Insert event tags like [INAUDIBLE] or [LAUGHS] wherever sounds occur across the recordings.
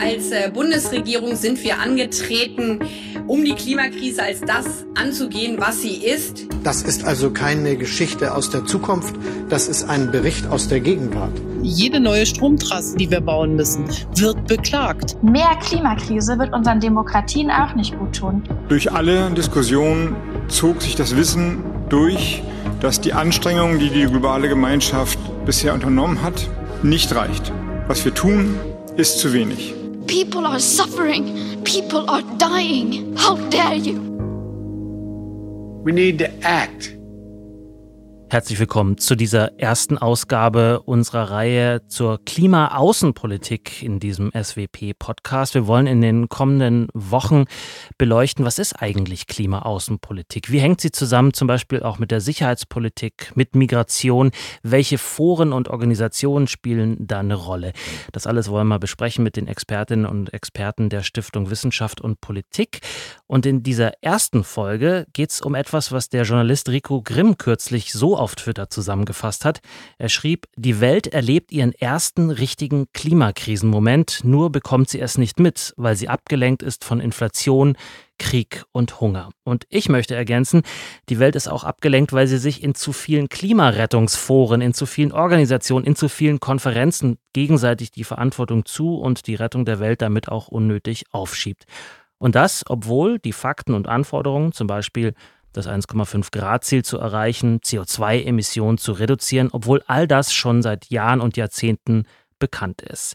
Als äh, Bundesregierung sind wir angetreten, um die Klimakrise als das anzugehen, was sie ist. Das ist also keine Geschichte aus der Zukunft, das ist ein Bericht aus der Gegenwart. Jede neue Stromtrasse, die wir bauen müssen, wird beklagt. Mehr Klimakrise wird unseren Demokratien auch nicht gut tun. Durch alle Diskussionen zog sich das Wissen durch, dass die Anstrengungen, die die globale Gemeinschaft bisher unternommen hat, nicht reicht. Was wir tun, ist zu wenig. People are suffering. People are dying. How dare you? We need to act. Herzlich willkommen zu dieser ersten Ausgabe unserer Reihe zur Klimaaußenpolitik in diesem SWP-Podcast. Wir wollen in den kommenden Wochen beleuchten, was ist eigentlich Klimaaußenpolitik? Wie hängt sie zusammen zum Beispiel auch mit der Sicherheitspolitik, mit Migration? Welche Foren und Organisationen spielen da eine Rolle? Das alles wollen wir besprechen mit den Expertinnen und Experten der Stiftung Wissenschaft und Politik. Und in dieser ersten Folge geht es um etwas, was der Journalist Rico Grimm kürzlich so auf Twitter zusammengefasst hat. Er schrieb, die Welt erlebt ihren ersten richtigen Klimakrisenmoment, nur bekommt sie es nicht mit, weil sie abgelenkt ist von Inflation, Krieg und Hunger. Und ich möchte ergänzen, die Welt ist auch abgelenkt, weil sie sich in zu vielen Klimarettungsforen, in zu vielen Organisationen, in zu vielen Konferenzen gegenseitig die Verantwortung zu und die Rettung der Welt damit auch unnötig aufschiebt. Und das, obwohl die Fakten und Anforderungen, zum Beispiel das 1,5 Grad Ziel zu erreichen, CO2-Emissionen zu reduzieren, obwohl all das schon seit Jahren und Jahrzehnten bekannt ist.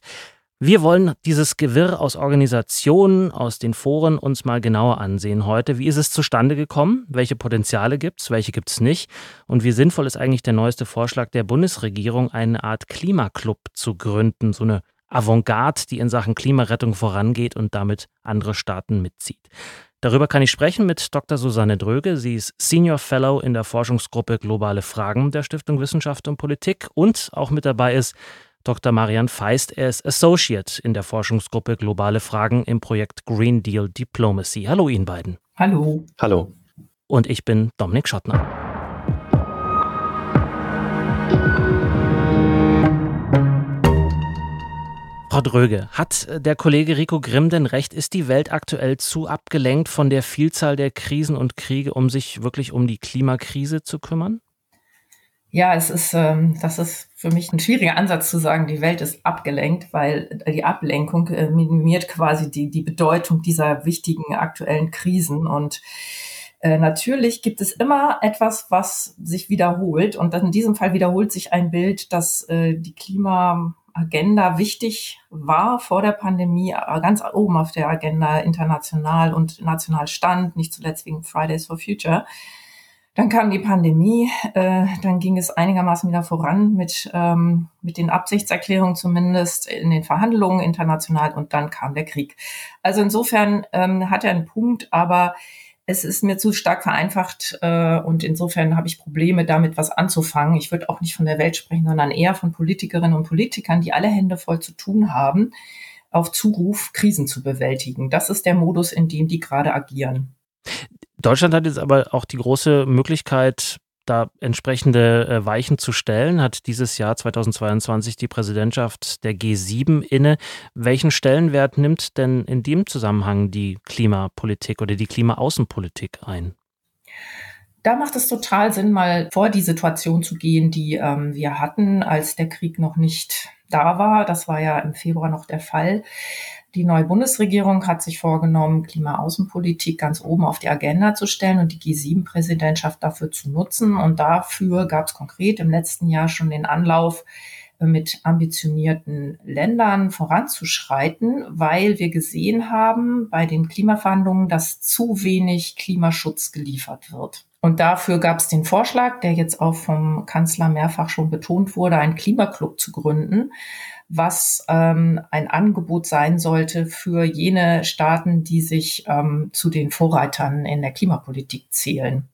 Wir wollen dieses Gewirr aus Organisationen, aus den Foren uns mal genauer ansehen heute. Wie ist es zustande gekommen? Welche Potenziale gibt es? Welche gibt es nicht? Und wie sinnvoll ist eigentlich der neueste Vorschlag der Bundesregierung, eine Art Klimaclub zu gründen? So eine Avantgarde, die in Sachen Klimarettung vorangeht und damit andere Staaten mitzieht. Darüber kann ich sprechen mit Dr. Susanne Dröge. Sie ist Senior Fellow in der Forschungsgruppe Globale Fragen der Stiftung Wissenschaft und Politik und auch mit dabei ist Dr. Marian Feist. Er ist Associate in der Forschungsgruppe Globale Fragen im Projekt Green Deal Diplomacy. Hallo Ihnen beiden. Hallo. Hallo. Und ich bin Dominik Schottner. Dröge, hat äh, der Kollege Rico Grimm denn recht? Ist die Welt aktuell zu abgelenkt von der Vielzahl der Krisen und Kriege, um sich wirklich um die Klimakrise zu kümmern? Ja, es ist, ähm, das ist für mich ein schwieriger Ansatz zu sagen, die Welt ist abgelenkt, weil die Ablenkung äh, minimiert quasi die, die Bedeutung dieser wichtigen aktuellen Krisen. Und äh, natürlich gibt es immer etwas, was sich wiederholt. Und in diesem Fall wiederholt sich ein Bild, dass äh, die Klima Agenda wichtig war vor der Pandemie, ganz oben auf der Agenda international und national stand, nicht zuletzt wegen Fridays for Future. Dann kam die Pandemie, äh, dann ging es einigermaßen wieder voran mit, ähm, mit den Absichtserklärungen zumindest in den Verhandlungen international und dann kam der Krieg. Also insofern ähm, hat er einen Punkt, aber es ist mir zu stark vereinfacht äh, und insofern habe ich Probleme damit, was anzufangen. Ich würde auch nicht von der Welt sprechen, sondern eher von Politikerinnen und Politikern, die alle Hände voll zu tun haben, auf Zuruf Krisen zu bewältigen. Das ist der Modus, in dem die gerade agieren. Deutschland hat jetzt aber auch die große Möglichkeit, da entsprechende äh, Weichen zu stellen, hat dieses Jahr 2022 die Präsidentschaft der G7 inne. Welchen Stellenwert nimmt denn in dem Zusammenhang die Klimapolitik oder die Klimaaußenpolitik ein? Da macht es total Sinn, mal vor die Situation zu gehen, die ähm, wir hatten, als der Krieg noch nicht da war. Das war ja im Februar noch der Fall. Die neue Bundesregierung hat sich vorgenommen, Klimaaußenpolitik ganz oben auf die Agenda zu stellen und die G7-Präsidentschaft dafür zu nutzen. Und dafür gab es konkret im letzten Jahr schon den Anlauf, äh, mit ambitionierten Ländern voranzuschreiten, weil wir gesehen haben bei den Klimaverhandlungen, dass zu wenig Klimaschutz geliefert wird. Und dafür gab es den Vorschlag, der jetzt auch vom Kanzler mehrfach schon betont wurde, einen Klimaclub zu gründen was ähm, ein Angebot sein sollte für jene Staaten, die sich ähm, zu den Vorreitern in der Klimapolitik zählen.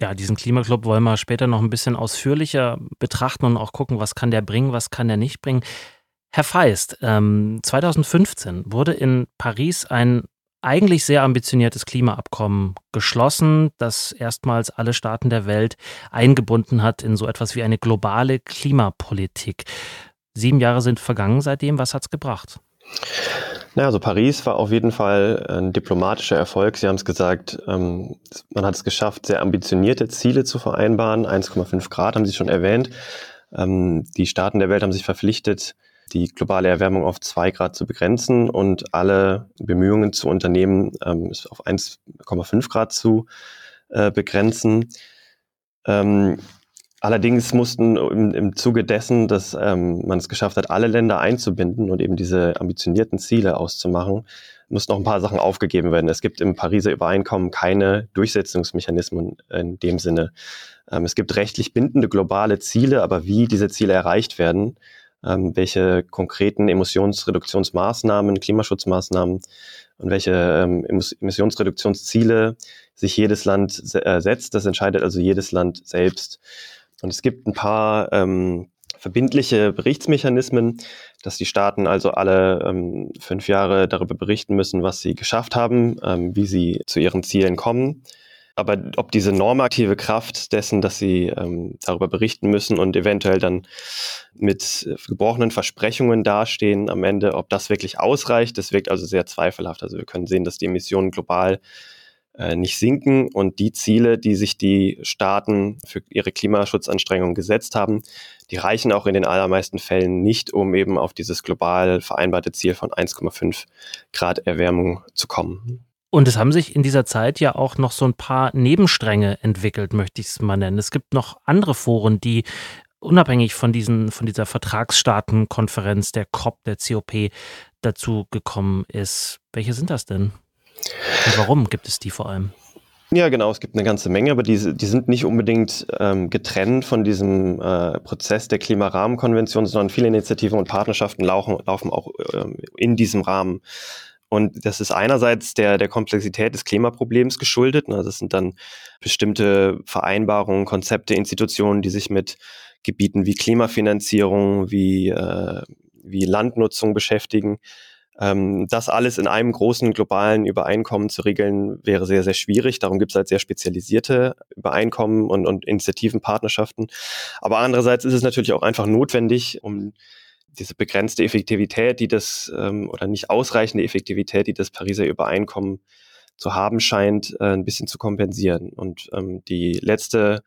Ja, diesen Klimaclub wollen wir später noch ein bisschen ausführlicher betrachten und auch gucken, was kann der bringen, was kann der nicht bringen. Herr Feist, ähm, 2015 wurde in Paris ein eigentlich sehr ambitioniertes Klimaabkommen geschlossen, das erstmals alle Staaten der Welt eingebunden hat in so etwas wie eine globale Klimapolitik. Sieben Jahre sind vergangen seitdem. Was hat es gebracht? Naja, also Paris war auf jeden Fall ein diplomatischer Erfolg. Sie haben es gesagt, ähm, man hat es geschafft, sehr ambitionierte Ziele zu vereinbaren. 1,5 Grad haben Sie schon erwähnt. Ähm, die Staaten der Welt haben sich verpflichtet, die globale Erwärmung auf 2 Grad zu begrenzen und alle Bemühungen zu unternehmen, ähm, es auf 1,5 Grad zu äh, begrenzen. Allerdings mussten im, im Zuge dessen, dass ähm, man es geschafft hat, alle Länder einzubinden und eben diese ambitionierten Ziele auszumachen, mussten noch ein paar Sachen aufgegeben werden. Es gibt im Pariser Übereinkommen keine Durchsetzungsmechanismen in dem Sinne. Ähm, es gibt rechtlich bindende globale Ziele, aber wie diese Ziele erreicht werden, ähm, welche konkreten Emissionsreduktionsmaßnahmen, Klimaschutzmaßnahmen und welche ähm, Emissionsreduktionsziele sich jedes Land se äh, setzt, das entscheidet also jedes Land selbst. Und es gibt ein paar ähm, verbindliche Berichtsmechanismen, dass die Staaten also alle ähm, fünf Jahre darüber berichten müssen, was sie geschafft haben, ähm, wie sie zu ihren Zielen kommen. Aber ob diese normative Kraft dessen, dass sie ähm, darüber berichten müssen und eventuell dann mit gebrochenen Versprechungen dastehen am Ende, ob das wirklich ausreicht, das wirkt also sehr zweifelhaft. Also wir können sehen, dass die Emissionen global nicht sinken und die Ziele, die sich die Staaten für ihre Klimaschutzanstrengungen gesetzt haben, die reichen auch in den allermeisten Fällen nicht, um eben auf dieses global vereinbarte Ziel von 1,5 Grad Erwärmung zu kommen. Und es haben sich in dieser Zeit ja auch noch so ein paar Nebenstränge entwickelt, möchte ich es mal nennen. Es gibt noch andere Foren, die unabhängig von, diesen, von dieser Vertragsstaatenkonferenz, der COP, der COP, dazu gekommen ist. Welche sind das denn? Und warum gibt es die vor allem? Ja, genau, es gibt eine ganze Menge, aber die, die sind nicht unbedingt ähm, getrennt von diesem äh, Prozess der Klimarahmenkonvention, sondern viele Initiativen und Partnerschaften laufen, laufen auch ähm, in diesem Rahmen. Und das ist einerseits der, der Komplexität des Klimaproblems geschuldet. Ne? Das sind dann bestimmte Vereinbarungen, Konzepte, Institutionen, die sich mit Gebieten wie Klimafinanzierung, wie, äh, wie Landnutzung beschäftigen. Ähm, das alles in einem großen globalen Übereinkommen zu regeln, wäre sehr, sehr schwierig. Darum gibt es halt sehr spezialisierte Übereinkommen und, und Initiativenpartnerschaften. Aber andererseits ist es natürlich auch einfach notwendig, um diese begrenzte Effektivität, die das ähm, oder nicht ausreichende Effektivität, die das Pariser Übereinkommen zu haben scheint, äh, ein bisschen zu kompensieren. Und ähm, die letzte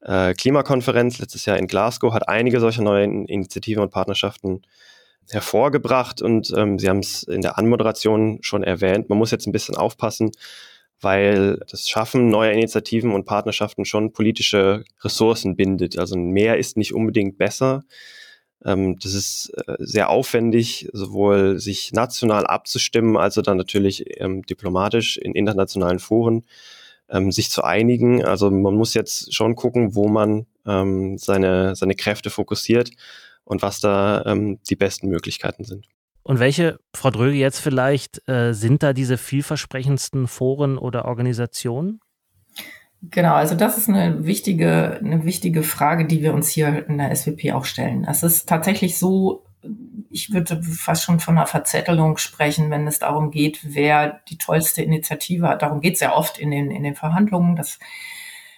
äh, Klimakonferenz letztes Jahr in Glasgow hat einige solcher neuen Initiativen und Partnerschaften hervorgebracht und ähm, Sie haben es in der Anmoderation schon erwähnt. Man muss jetzt ein bisschen aufpassen, weil das Schaffen neuer Initiativen und Partnerschaften schon politische Ressourcen bindet. Also mehr ist nicht unbedingt besser. Ähm, das ist äh, sehr aufwendig, sowohl sich national abzustimmen, als auch dann natürlich ähm, diplomatisch in internationalen Foren ähm, sich zu einigen. Also man muss jetzt schon gucken, wo man ähm, seine, seine Kräfte fokussiert und was da ähm, die besten Möglichkeiten sind. Und welche, Frau Dröge, jetzt vielleicht, äh, sind da diese vielversprechendsten Foren oder Organisationen? Genau, also das ist eine wichtige, eine wichtige Frage, die wir uns hier in der SWP auch stellen. Es ist tatsächlich so, ich würde fast schon von einer Verzettelung sprechen, wenn es darum geht, wer die tollste Initiative hat. Darum geht es ja oft in den, in den Verhandlungen, dass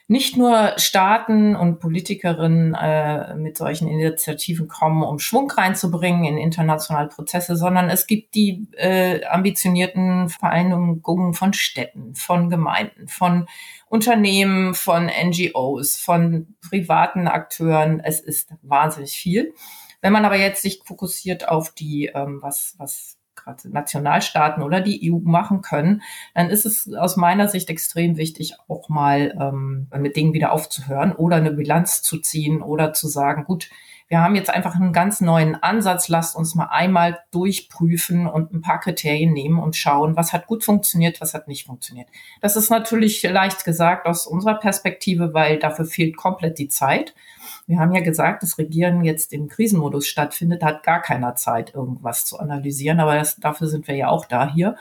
nicht nur Staaten und Politikerinnen äh, mit solchen Initiativen kommen, um Schwung reinzubringen in internationale Prozesse, sondern es gibt die äh, ambitionierten Vereinigungen von Städten, von Gemeinden, von Unternehmen, von NGOs, von privaten Akteuren. Es ist wahnsinnig viel. Wenn man aber jetzt sich fokussiert auf die, ähm, was, was gerade Nationalstaaten oder die EU machen können, dann ist es aus meiner Sicht extrem wichtig, auch mal ähm, mit Dingen wieder aufzuhören oder eine Bilanz zu ziehen oder zu sagen, gut, wir haben jetzt einfach einen ganz neuen Ansatz. Lasst uns mal einmal durchprüfen und ein paar Kriterien nehmen und schauen, was hat gut funktioniert, was hat nicht funktioniert. Das ist natürlich leicht gesagt aus unserer Perspektive, weil dafür fehlt komplett die Zeit. Wir haben ja gesagt, das Regieren jetzt im Krisenmodus stattfindet, hat gar keiner Zeit, irgendwas zu analysieren. Aber das, dafür sind wir ja auch da hier.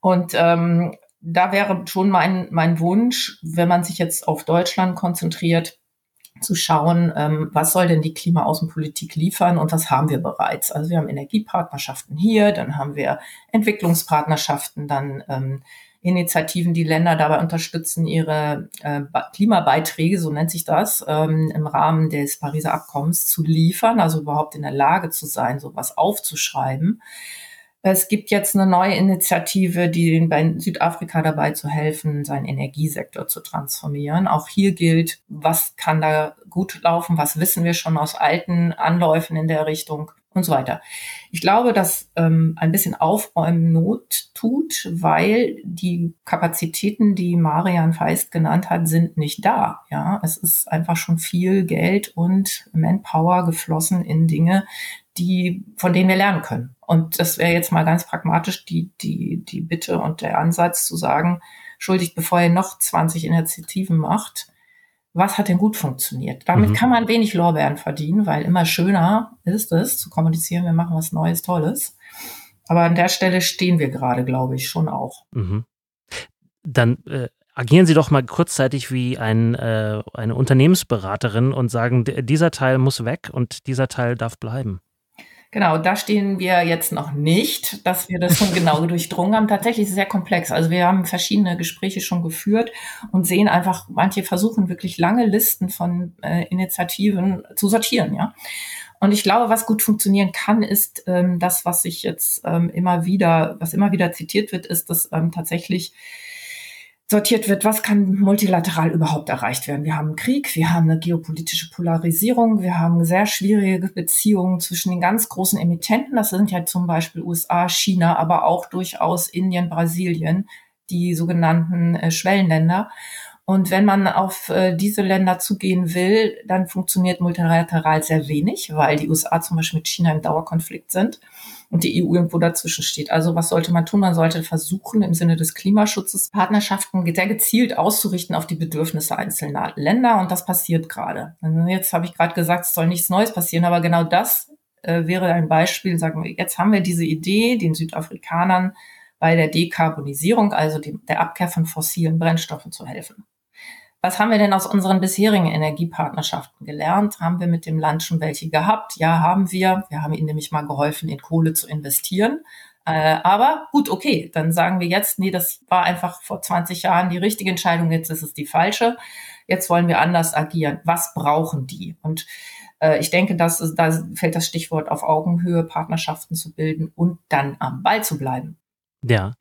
Und ähm, da wäre schon mein, mein Wunsch, wenn man sich jetzt auf Deutschland konzentriert, zu schauen, ähm, was soll denn die Klimaaußenpolitik liefern und was haben wir bereits. Also wir haben Energiepartnerschaften hier, dann haben wir Entwicklungspartnerschaften, dann ähm, Initiativen, die Länder dabei unterstützen, ihre äh, Klimabeiträge, so nennt sich das, ähm, im Rahmen des Pariser Abkommens zu liefern, also überhaupt in der Lage zu sein, sowas aufzuschreiben. Es gibt jetzt eine neue Initiative, die bei Südafrika dabei zu helfen, seinen Energiesektor zu transformieren. Auch hier gilt, was kann da gut laufen, was wissen wir schon aus alten Anläufen in der Richtung und so weiter. Ich glaube, dass ähm, ein bisschen Aufräumen Not tut, weil die Kapazitäten, die Marian Feist genannt hat, sind nicht da. Ja, es ist einfach schon viel Geld und Manpower geflossen in Dinge, die, von denen wir lernen können. Und das wäre jetzt mal ganz pragmatisch die, die, die Bitte und der Ansatz zu sagen, schuldigt, bevor ihr noch 20 Initiativen macht, was hat denn gut funktioniert? Damit mhm. kann man wenig Lorbeeren verdienen, weil immer schöner ist es zu kommunizieren, wir machen was Neues, Tolles. Aber an der Stelle stehen wir gerade, glaube ich, schon auch. Mhm. Dann äh, agieren Sie doch mal kurzzeitig wie ein, äh, eine Unternehmensberaterin und sagen, dieser Teil muss weg und dieser Teil darf bleiben. Genau, da stehen wir jetzt noch nicht, dass wir das schon genau [LAUGHS] durchdrungen haben. Tatsächlich ist es sehr komplex. Also wir haben verschiedene Gespräche schon geführt und sehen einfach, manche versuchen wirklich lange Listen von äh, Initiativen zu sortieren, ja. Und ich glaube, was gut funktionieren kann, ist ähm, das, was sich jetzt ähm, immer wieder, was immer wieder zitiert wird, ist, dass ähm, tatsächlich sortiert wird, was kann multilateral überhaupt erreicht werden. Wir haben Krieg, wir haben eine geopolitische Polarisierung, wir haben sehr schwierige Beziehungen zwischen den ganz großen Emittenten, das sind ja zum Beispiel USA, China, aber auch durchaus Indien, Brasilien, die sogenannten äh, Schwellenländer. Und wenn man auf äh, diese Länder zugehen will, dann funktioniert multilateral sehr wenig, weil die USA zum Beispiel mit China im Dauerkonflikt sind und die EU irgendwo dazwischen steht. Also was sollte man tun? Man sollte versuchen, im Sinne des Klimaschutzes Partnerschaften sehr gezielt auszurichten auf die Bedürfnisse einzelner Länder. Und das passiert gerade. Also jetzt habe ich gerade gesagt, es soll nichts Neues passieren, aber genau das äh, wäre ein Beispiel. Sagen wir, jetzt haben wir diese Idee, den Südafrikanern bei der Dekarbonisierung, also dem, der Abkehr von fossilen Brennstoffen zu helfen. Was haben wir denn aus unseren bisherigen Energiepartnerschaften gelernt? Haben wir mit dem Land schon welche gehabt? Ja, haben wir. Wir haben ihnen nämlich mal geholfen, in Kohle zu investieren. Äh, aber gut, okay, dann sagen wir jetzt, nee, das war einfach vor 20 Jahren die richtige Entscheidung, jetzt ist es die falsche. Jetzt wollen wir anders agieren. Was brauchen die? Und äh, ich denke, dass, da fällt das Stichwort auf Augenhöhe, Partnerschaften zu bilden und dann am Ball zu bleiben. Ja.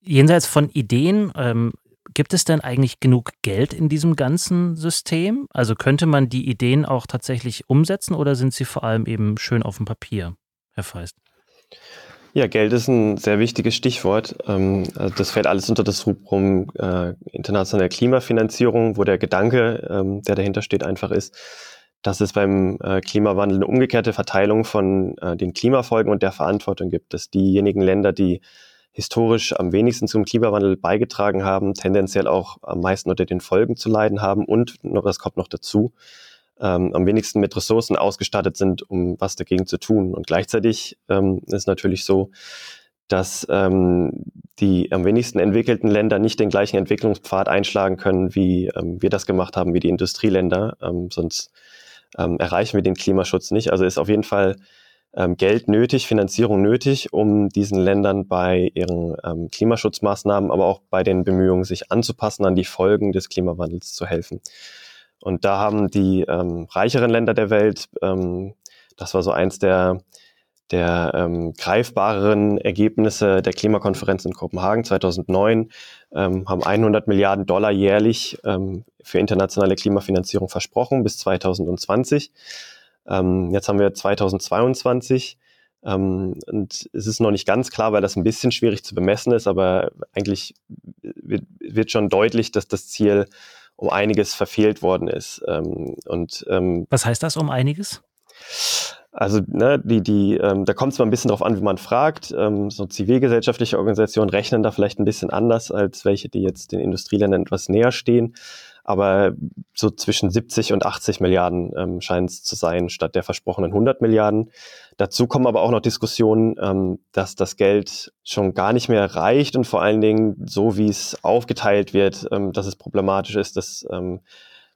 Jenseits von Ideen, ähm, Gibt es denn eigentlich genug Geld in diesem ganzen System? Also könnte man die Ideen auch tatsächlich umsetzen oder sind sie vor allem eben schön auf dem Papier, Herr Feist? Ja, Geld ist ein sehr wichtiges Stichwort. Ähm, also das fällt alles unter das Rubrum äh, internationale Klimafinanzierung, wo der Gedanke, ähm, der dahinter steht, einfach ist, dass es beim äh, Klimawandel eine umgekehrte Verteilung von äh, den Klimafolgen und der Verantwortung gibt, dass diejenigen Länder, die historisch am wenigsten zum Klimawandel beigetragen haben, tendenziell auch am meisten unter den Folgen zu leiden haben und, das kommt noch dazu, ähm, am wenigsten mit Ressourcen ausgestattet sind, um was dagegen zu tun. Und gleichzeitig ähm, ist natürlich so, dass ähm, die am wenigsten entwickelten Länder nicht den gleichen Entwicklungspfad einschlagen können, wie ähm, wir das gemacht haben, wie die Industrieländer. Ähm, sonst ähm, erreichen wir den Klimaschutz nicht. Also ist auf jeden Fall ähm, Geld nötig, Finanzierung nötig, um diesen Ländern bei ihren ähm, Klimaschutzmaßnahmen, aber auch bei den Bemühungen, sich anzupassen an die Folgen des Klimawandels zu helfen. Und da haben die ähm, reicheren Länder der Welt, ähm, das war so eins der, der ähm, greifbareren Ergebnisse der Klimakonferenz in Kopenhagen 2009, ähm, haben 100 Milliarden Dollar jährlich ähm, für internationale Klimafinanzierung versprochen bis 2020. Ähm, jetzt haben wir 2022 ähm, und es ist noch nicht ganz klar, weil das ein bisschen schwierig zu bemessen ist, aber eigentlich wird, wird schon deutlich, dass das Ziel um einiges verfehlt worden ist. Ähm, und, ähm, Was heißt das um einiges? Also ne, die, die, ähm, da kommt es mal ein bisschen drauf an, wie man fragt. Ähm, so zivilgesellschaftliche Organisationen rechnen da vielleicht ein bisschen anders als welche, die jetzt den Industrieländern etwas näher stehen aber so zwischen 70 und 80 Milliarden ähm, scheint es zu sein, statt der versprochenen 100 Milliarden. Dazu kommen aber auch noch Diskussionen, ähm, dass das Geld schon gar nicht mehr reicht und vor allen Dingen so, wie es aufgeteilt wird, ähm, dass es problematisch ist, dass ähm,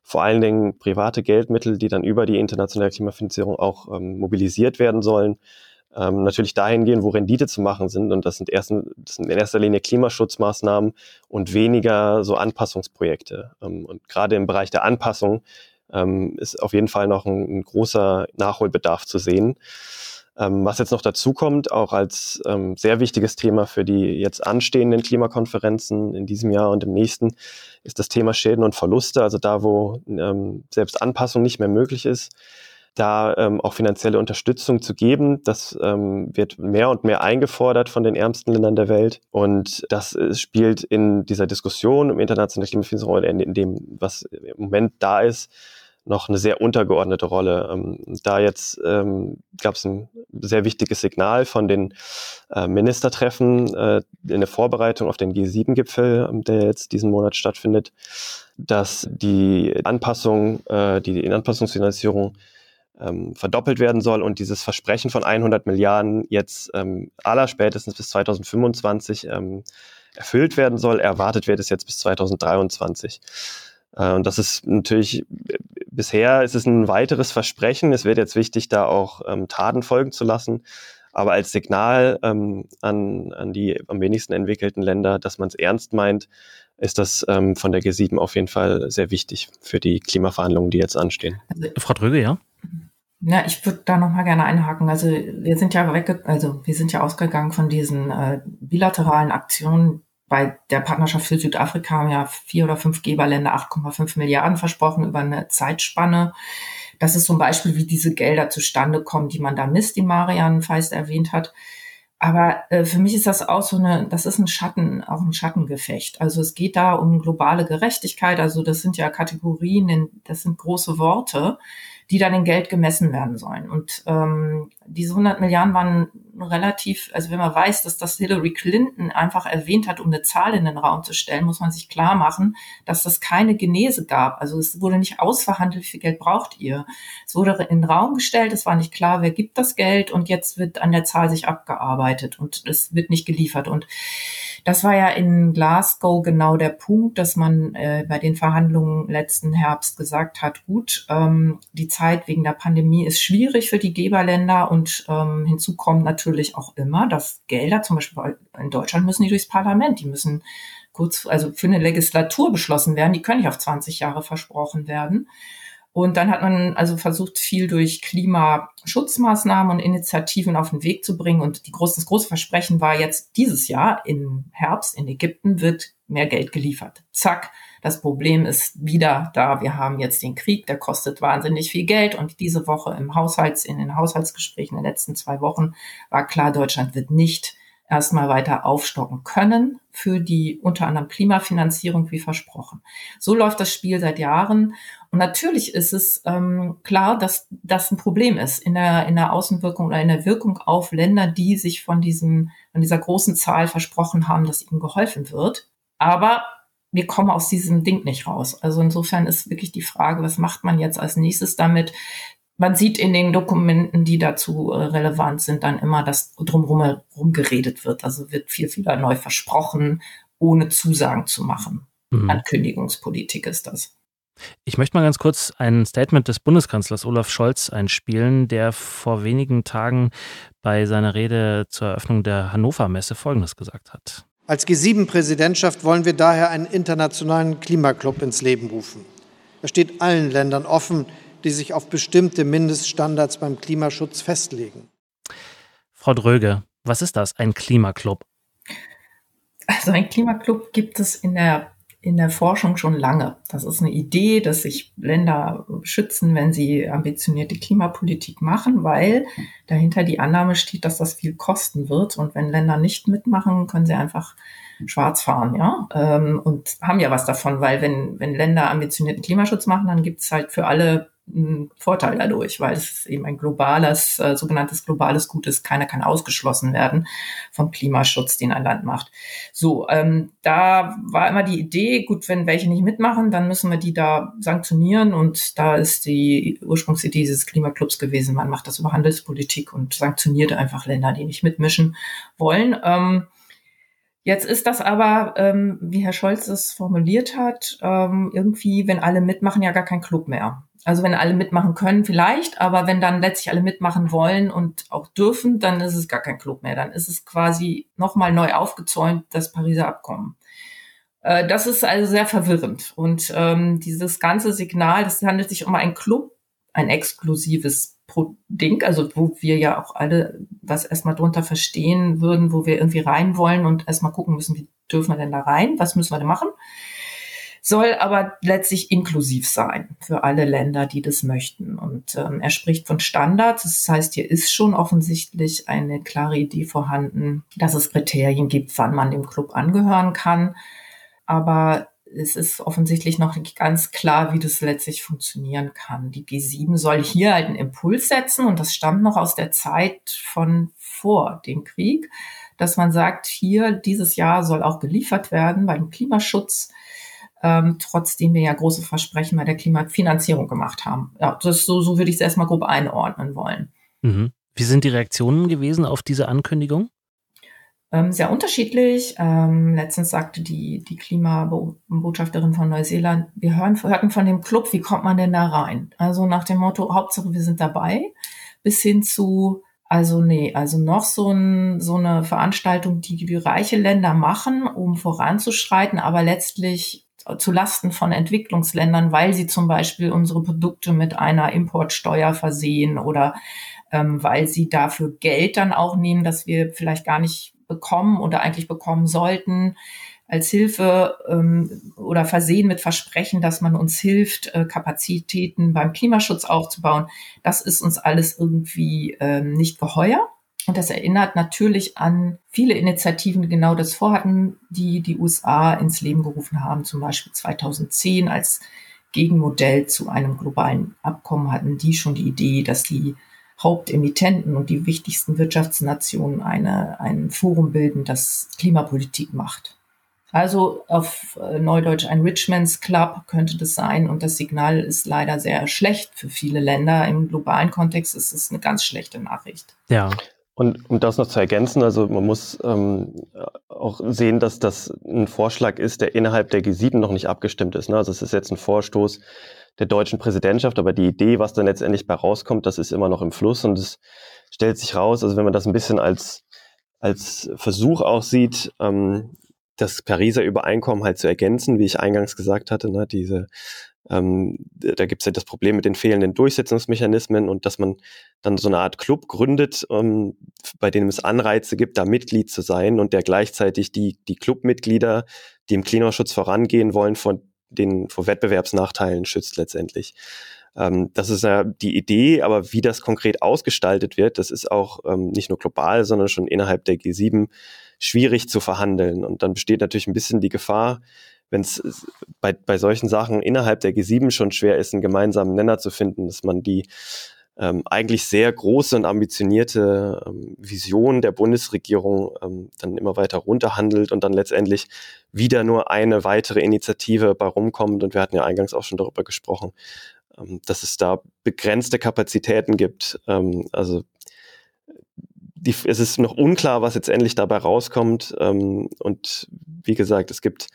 vor allen Dingen private Geldmittel, die dann über die internationale Klimafinanzierung auch ähm, mobilisiert werden sollen, ähm, natürlich dahin gehen, wo Rendite zu machen sind. Und das sind, ersten, das sind in erster Linie Klimaschutzmaßnahmen und weniger so Anpassungsprojekte. Ähm, und gerade im Bereich der Anpassung ähm, ist auf jeden Fall noch ein, ein großer Nachholbedarf zu sehen. Ähm, was jetzt noch dazu kommt, auch als ähm, sehr wichtiges Thema für die jetzt anstehenden Klimakonferenzen in diesem Jahr und im nächsten, ist das Thema Schäden und Verluste, also da, wo ähm, selbst Anpassung nicht mehr möglich ist, da ähm, auch finanzielle Unterstützung zu geben. Das ähm, wird mehr und mehr eingefordert von den ärmsten Ländern der Welt. Und das äh, spielt in dieser Diskussion um internationale Klimafinanzierung oder in, dem, was im Moment da ist, noch eine sehr untergeordnete Rolle. Ähm, da jetzt ähm, gab es ein sehr wichtiges Signal von den äh, Ministertreffen äh, in der Vorbereitung auf den G7-Gipfel, ähm, der jetzt diesen Monat stattfindet, dass die Anpassung, äh, die Anpassungsfinanzierung ähm, verdoppelt werden soll und dieses Versprechen von 100 Milliarden jetzt ähm, allerspätestens bis 2025 ähm, erfüllt werden soll. Erwartet wird es jetzt bis 2023. Äh, und das ist natürlich, bisher ist es ein weiteres Versprechen. Es wird jetzt wichtig, da auch ähm, Taten folgen zu lassen. Aber als Signal ähm, an, an die am wenigsten entwickelten Länder, dass man es ernst meint, ist das ähm, von der G7 auf jeden Fall sehr wichtig für die Klimaverhandlungen, die jetzt anstehen. Frau Dröge, ja? Ja, ich würde da noch mal gerne einhaken. Also wir sind ja wegge also wir sind ja ausgegangen von diesen äh, bilateralen Aktionen, bei der Partnerschaft für Südafrika haben ja vier oder fünf Geberländer 8,5 Milliarden versprochen über eine Zeitspanne. Das ist zum Beispiel, wie diese Gelder zustande kommen, die man da misst, die Marian Feist erwähnt hat. Aber äh, für mich ist das auch so eine, das ist ein Schatten, auch ein Schattengefecht. Also es geht da um globale Gerechtigkeit. Also das sind ja Kategorien, das sind große Worte die dann in Geld gemessen werden sollen. Und ähm, diese 100 Milliarden waren relativ, also wenn man weiß, dass das Hillary Clinton einfach erwähnt hat, um eine Zahl in den Raum zu stellen, muss man sich klar machen, dass das keine Genese gab. Also es wurde nicht ausverhandelt, wie viel Geld braucht ihr. Es wurde in den Raum gestellt, es war nicht klar, wer gibt das Geld und jetzt wird an der Zahl sich abgearbeitet und es wird nicht geliefert. Und das war ja in Glasgow genau der Punkt, dass man äh, bei den Verhandlungen letzten Herbst gesagt hat, gut, ähm, die Zeit wegen der Pandemie ist schwierig für die Geberländer und ähm, hinzu kommt natürlich auch immer, dass Gelder, zum Beispiel in Deutschland müssen die durchs Parlament, die müssen kurz, also für eine Legislatur beschlossen werden, die können nicht auf 20 Jahre versprochen werden. Und dann hat man also versucht, viel durch Klimaschutzmaßnahmen und Initiativen auf den Weg zu bringen. Und die groß, das große Versprechen war jetzt dieses Jahr im Herbst in Ägypten wird mehr Geld geliefert. Zack. Das Problem ist wieder da. Wir haben jetzt den Krieg, der kostet wahnsinnig viel Geld. Und diese Woche im Haushalts, in den Haushaltsgesprächen in den letzten zwei Wochen war klar, Deutschland wird nicht erstmal weiter aufstocken können für die unter anderem Klimafinanzierung wie versprochen. So läuft das Spiel seit Jahren. Und natürlich ist es ähm, klar, dass das ein Problem ist in der, in der Außenwirkung oder in der Wirkung auf Länder, die sich von diesem, von dieser großen Zahl versprochen haben, dass ihnen geholfen wird. Aber wir kommen aus diesem Ding nicht raus. Also insofern ist wirklich die Frage, was macht man jetzt als nächstes damit? Man sieht in den Dokumenten, die dazu äh, relevant sind, dann immer, dass drumherum herum geredet wird. Also wird viel, viel neu versprochen, ohne Zusagen zu machen. Mhm. Ankündigungspolitik ist das. Ich möchte mal ganz kurz ein Statement des Bundeskanzlers Olaf Scholz einspielen, der vor wenigen Tagen bei seiner Rede zur Eröffnung der Hannover Messe Folgendes gesagt hat. Als G7-Präsidentschaft wollen wir daher einen internationalen Klimaclub ins Leben rufen. Er steht allen Ländern offen, die sich auf bestimmte Mindeststandards beim Klimaschutz festlegen. Frau Dröge, was ist das, ein Klimaclub? Also ein Klimaclub gibt es in der, in der Forschung schon lange. Das ist eine Idee, dass sich Länder schützen, wenn sie ambitionierte Klimapolitik machen, weil dahinter die Annahme steht, dass das viel kosten wird. Und wenn Länder nicht mitmachen, können sie einfach schwarz fahren, ja, ähm, und haben ja was davon, weil wenn, wenn Länder ambitionierten Klimaschutz machen, dann gibt es halt für alle einen Vorteil dadurch, weil es eben ein globales, äh, sogenanntes globales Gut ist. Keiner kann ausgeschlossen werden vom Klimaschutz, den ein Land macht. So, ähm, da war immer die Idee, gut, wenn welche nicht mitmachen, dann müssen wir die da sanktionieren und da ist die Ursprungsidee dieses Klimaclubs gewesen, man macht das über Handelspolitik und sanktioniert einfach Länder, die nicht mitmischen wollen. Ähm, Jetzt ist das aber, ähm, wie Herr Scholz es formuliert hat, ähm, irgendwie, wenn alle mitmachen, ja gar kein Club mehr. Also wenn alle mitmachen können, vielleicht, aber wenn dann letztlich alle mitmachen wollen und auch dürfen, dann ist es gar kein Club mehr. Dann ist es quasi nochmal neu aufgezäumt, das Pariser Abkommen. Äh, das ist also sehr verwirrend. Und ähm, dieses ganze Signal, das handelt sich um einen Club, ein exklusives Ding, also wo wir ja auch alle was erstmal drunter verstehen würden, wo wir irgendwie rein wollen und erstmal gucken müssen, wie dürfen wir denn da rein, was müssen wir denn machen, soll aber letztlich inklusiv sein für alle Länder, die das möchten. Und ähm, er spricht von Standards, das heißt, hier ist schon offensichtlich eine klare Idee vorhanden, dass es Kriterien gibt, wann man dem Club angehören kann. Aber es ist offensichtlich noch nicht ganz klar, wie das letztlich funktionieren kann. Die G7 soll hier halt einen Impuls setzen und das stammt noch aus der Zeit von vor dem Krieg, dass man sagt, hier dieses Jahr soll auch geliefert werden beim Klimaschutz, ähm, trotzdem wir ja große Versprechen bei der Klimafinanzierung gemacht haben. Ja, das so, so würde ich es erstmal grob einordnen wollen. Mhm. Wie sind die Reaktionen gewesen auf diese Ankündigung? Ähm, sehr unterschiedlich. Ähm, letztens sagte die, die Klimabotschafterin von Neuseeland, wir hören, hörten von dem Club, wie kommt man denn da rein? Also nach dem Motto, Hauptsache wir sind dabei, bis hin zu, also nee, also noch so, ein, so eine Veranstaltung, die die reiche Länder machen, um voranzuschreiten, aber letztlich zu Lasten von Entwicklungsländern, weil sie zum Beispiel unsere Produkte mit einer Importsteuer versehen oder ähm, weil sie dafür Geld dann auch nehmen, dass wir vielleicht gar nicht bekommen oder eigentlich bekommen sollten, als Hilfe ähm, oder versehen mit Versprechen, dass man uns hilft, äh, Kapazitäten beim Klimaschutz aufzubauen. Das ist uns alles irgendwie ähm, nicht geheuer. Und das erinnert natürlich an viele Initiativen, die genau das vorhatten, die die USA ins Leben gerufen haben, zum Beispiel 2010 als Gegenmodell zu einem globalen Abkommen hatten die schon die Idee, dass die Hauptemittenten und die wichtigsten Wirtschaftsnationen eine, ein Forum bilden, das Klimapolitik macht. Also auf äh, Neudeutsch ein Richmond's Club könnte das sein und das Signal ist leider sehr schlecht für viele Länder. Im globalen Kontext ist es eine ganz schlechte Nachricht. Ja. Und um das noch zu ergänzen, also man muss ähm, auch sehen, dass das ein Vorschlag ist, der innerhalb der G7 noch nicht abgestimmt ist. Ne? Also es ist jetzt ein Vorstoß der deutschen Präsidentschaft, aber die Idee, was dann letztendlich bei rauskommt, das ist immer noch im Fluss und es stellt sich raus, also wenn man das ein bisschen als, als Versuch auch sieht, ähm, das Pariser Übereinkommen halt zu ergänzen, wie ich eingangs gesagt hatte, ne, diese ähm, da gibt es ja das Problem mit den fehlenden Durchsetzungsmechanismen und dass man dann so eine Art Club gründet, ähm, bei dem es Anreize gibt, da Mitglied zu sein und der gleichzeitig die, die Clubmitglieder, die im Klimaschutz vorangehen wollen, von den vor Wettbewerbsnachteilen schützt letztendlich. Ähm, das ist ja die Idee, aber wie das konkret ausgestaltet wird, das ist auch ähm, nicht nur global, sondern schon innerhalb der G7 schwierig zu verhandeln. Und dann besteht natürlich ein bisschen die Gefahr, wenn es bei, bei solchen Sachen innerhalb der G7 schon schwer ist, einen gemeinsamen Nenner zu finden, dass man die ähm, eigentlich sehr große und ambitionierte ähm, Vision der Bundesregierung ähm, dann immer weiter runterhandelt und dann letztendlich wieder nur eine weitere Initiative bei rumkommt. Und wir hatten ja eingangs auch schon darüber gesprochen, ähm, dass es da begrenzte Kapazitäten gibt. Ähm, also die, es ist noch unklar, was jetzt endlich dabei rauskommt. Ähm, und wie gesagt, es gibt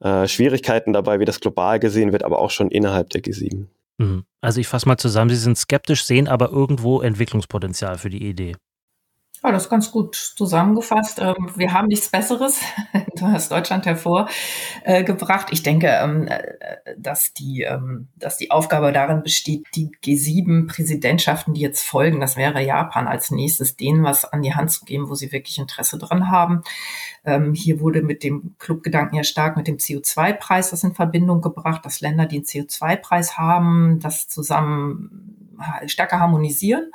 äh, Schwierigkeiten dabei, wie das global gesehen wird, aber auch schon innerhalb der G7. Mhm. Also ich fasse mal zusammen, Sie sind skeptisch, sehen aber irgendwo Entwicklungspotenzial für die Idee. Ja, das ist ganz gut zusammengefasst. Ähm, wir haben nichts Besseres, [LAUGHS] du hast Deutschland hervorgebracht. Ich denke, ähm, äh, dass die, ähm, dass die Aufgabe darin besteht, die G7-Präsidentschaften, die jetzt folgen, das wäre Japan als nächstes, denen was an die Hand zu geben, wo sie wirklich Interesse dran haben. Hier wurde mit dem Clubgedanken ja stark mit dem CO2-Preis das in Verbindung gebracht, dass Länder, die einen CO2-Preis haben, das zusammen stärker harmonisieren.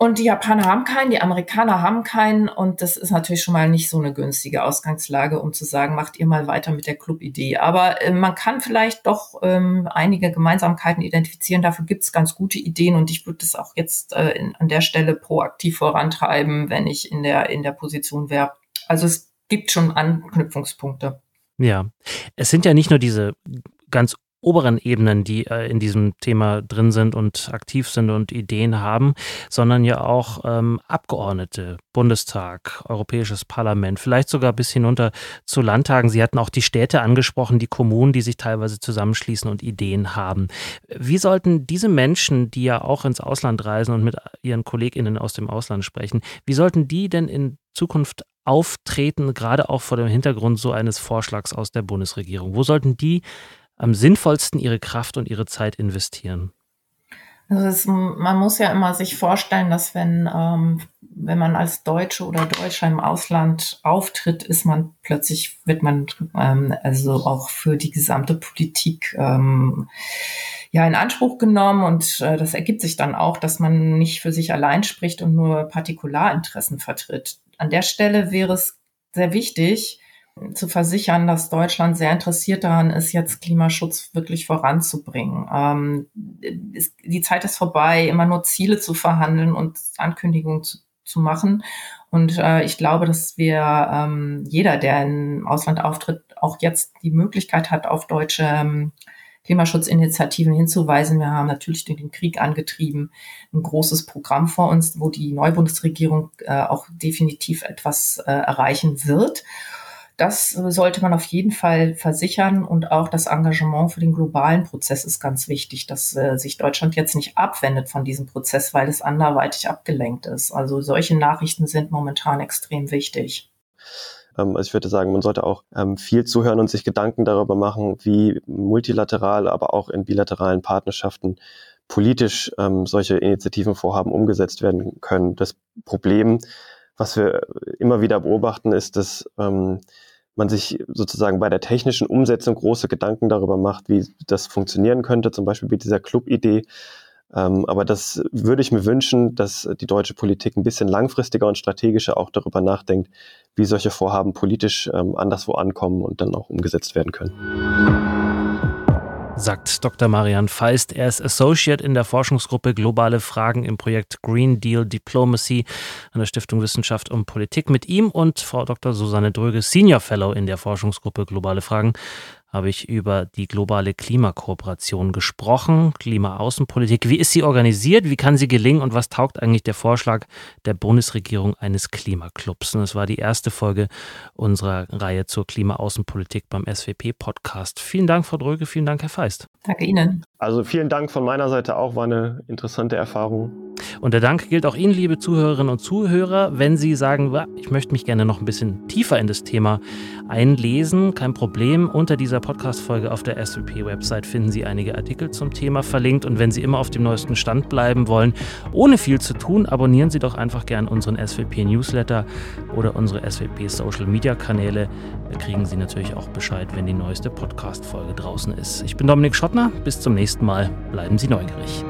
Und die Japaner haben keinen, die Amerikaner haben keinen. Und das ist natürlich schon mal nicht so eine günstige Ausgangslage, um zu sagen, macht ihr mal weiter mit der Club-Idee. Aber äh, man kann vielleicht doch ähm, einige Gemeinsamkeiten identifizieren. Dafür gibt es ganz gute Ideen. Und ich würde das auch jetzt äh, in, an der Stelle proaktiv vorantreiben, wenn ich in der, in der Position wäre. Also es gibt schon Anknüpfungspunkte. Ja, es sind ja nicht nur diese ganz oberen Ebenen, die äh, in diesem Thema drin sind und aktiv sind und Ideen haben, sondern ja auch ähm, Abgeordnete, Bundestag, Europäisches Parlament, vielleicht sogar bis hinunter zu Landtagen. Sie hatten auch die Städte angesprochen, die Kommunen, die sich teilweise zusammenschließen und Ideen haben. Wie sollten diese Menschen, die ja auch ins Ausland reisen und mit ihren KollegInnen aus dem Ausland sprechen, wie sollten die denn in Zukunft auftreten, gerade auch vor dem Hintergrund so eines Vorschlags aus der Bundesregierung? Wo sollten die am sinnvollsten ihre Kraft und ihre Zeit investieren? Also es, man muss ja immer sich vorstellen, dass wenn, ähm, wenn man als Deutsche oder Deutscher im Ausland auftritt, ist man plötzlich, wird man ähm, also auch für die gesamte Politik ähm, ja in Anspruch genommen und äh, das ergibt sich dann auch, dass man nicht für sich allein spricht und nur Partikularinteressen vertritt. An der Stelle wäre es sehr wichtig, zu versichern, dass Deutschland sehr interessiert daran ist, jetzt Klimaschutz wirklich voranzubringen. Ähm, ist, die Zeit ist vorbei, immer nur Ziele zu verhandeln und Ankündigungen zu, zu machen. Und äh, ich glaube, dass wir ähm, jeder, der im Ausland auftritt, auch jetzt die Möglichkeit hat, auf deutsche ähm, Klimaschutzinitiativen hinzuweisen. Wir haben natürlich den Krieg angetrieben ein großes Programm vor uns, wo die neue Bundesregierung äh, auch definitiv etwas äh, erreichen wird. Das sollte man auf jeden Fall versichern und auch das Engagement für den globalen Prozess ist ganz wichtig, dass äh, sich Deutschland jetzt nicht abwendet von diesem Prozess, weil es anderweitig abgelenkt ist. Also solche Nachrichten sind momentan extrem wichtig. Ähm, also ich würde sagen, man sollte auch ähm, viel zuhören und sich Gedanken darüber machen, wie multilateral, aber auch in bilateralen Partnerschaften politisch ähm, solche Initiativen, Vorhaben umgesetzt werden können. Das Problem, was wir immer wieder beobachten, ist, dass ähm, man sich sozusagen bei der technischen Umsetzung große Gedanken darüber macht, wie das funktionieren könnte, zum Beispiel mit dieser Club-Idee. Ähm, aber das würde ich mir wünschen, dass die deutsche Politik ein bisschen langfristiger und strategischer auch darüber nachdenkt, wie solche Vorhaben politisch ähm, anderswo ankommen und dann auch umgesetzt werden können sagt Dr. Marian Feist. Er ist Associate in der Forschungsgruppe Globale Fragen im Projekt Green Deal Diplomacy an der Stiftung Wissenschaft und Politik. Mit ihm und Frau Dr. Susanne Dröge, Senior Fellow in der Forschungsgruppe Globale Fragen, habe ich über die globale Klimakooperation gesprochen, Klimaaußenpolitik. Wie ist sie organisiert? Wie kann sie gelingen? Und was taugt eigentlich der Vorschlag der Bundesregierung eines Klimaclubs? Und es war die erste Folge unserer Reihe zur Klimaaußenpolitik beim SWP-Podcast. Vielen Dank, Frau Dröge. Vielen Dank, Herr Feist. Danke Ihnen. Also vielen Dank von meiner Seite auch. War eine interessante Erfahrung. Und der Dank gilt auch Ihnen, liebe Zuhörerinnen und Zuhörer, wenn Sie sagen, ich möchte mich gerne noch ein bisschen tiefer in das Thema einlesen. Kein Problem. Unter dieser Podcast-Folge auf der SWP-Website finden Sie einige Artikel zum Thema verlinkt. Und wenn Sie immer auf dem neuesten Stand bleiben wollen, ohne viel zu tun, abonnieren Sie doch einfach gern unseren SWP-Newsletter oder unsere SWP-Social-Media-Kanäle. Da kriegen Sie natürlich auch Bescheid, wenn die neueste Podcast-Folge draußen ist. Ich bin Dominik Schottner. Bis zum nächsten Mal. Bleiben Sie neugierig.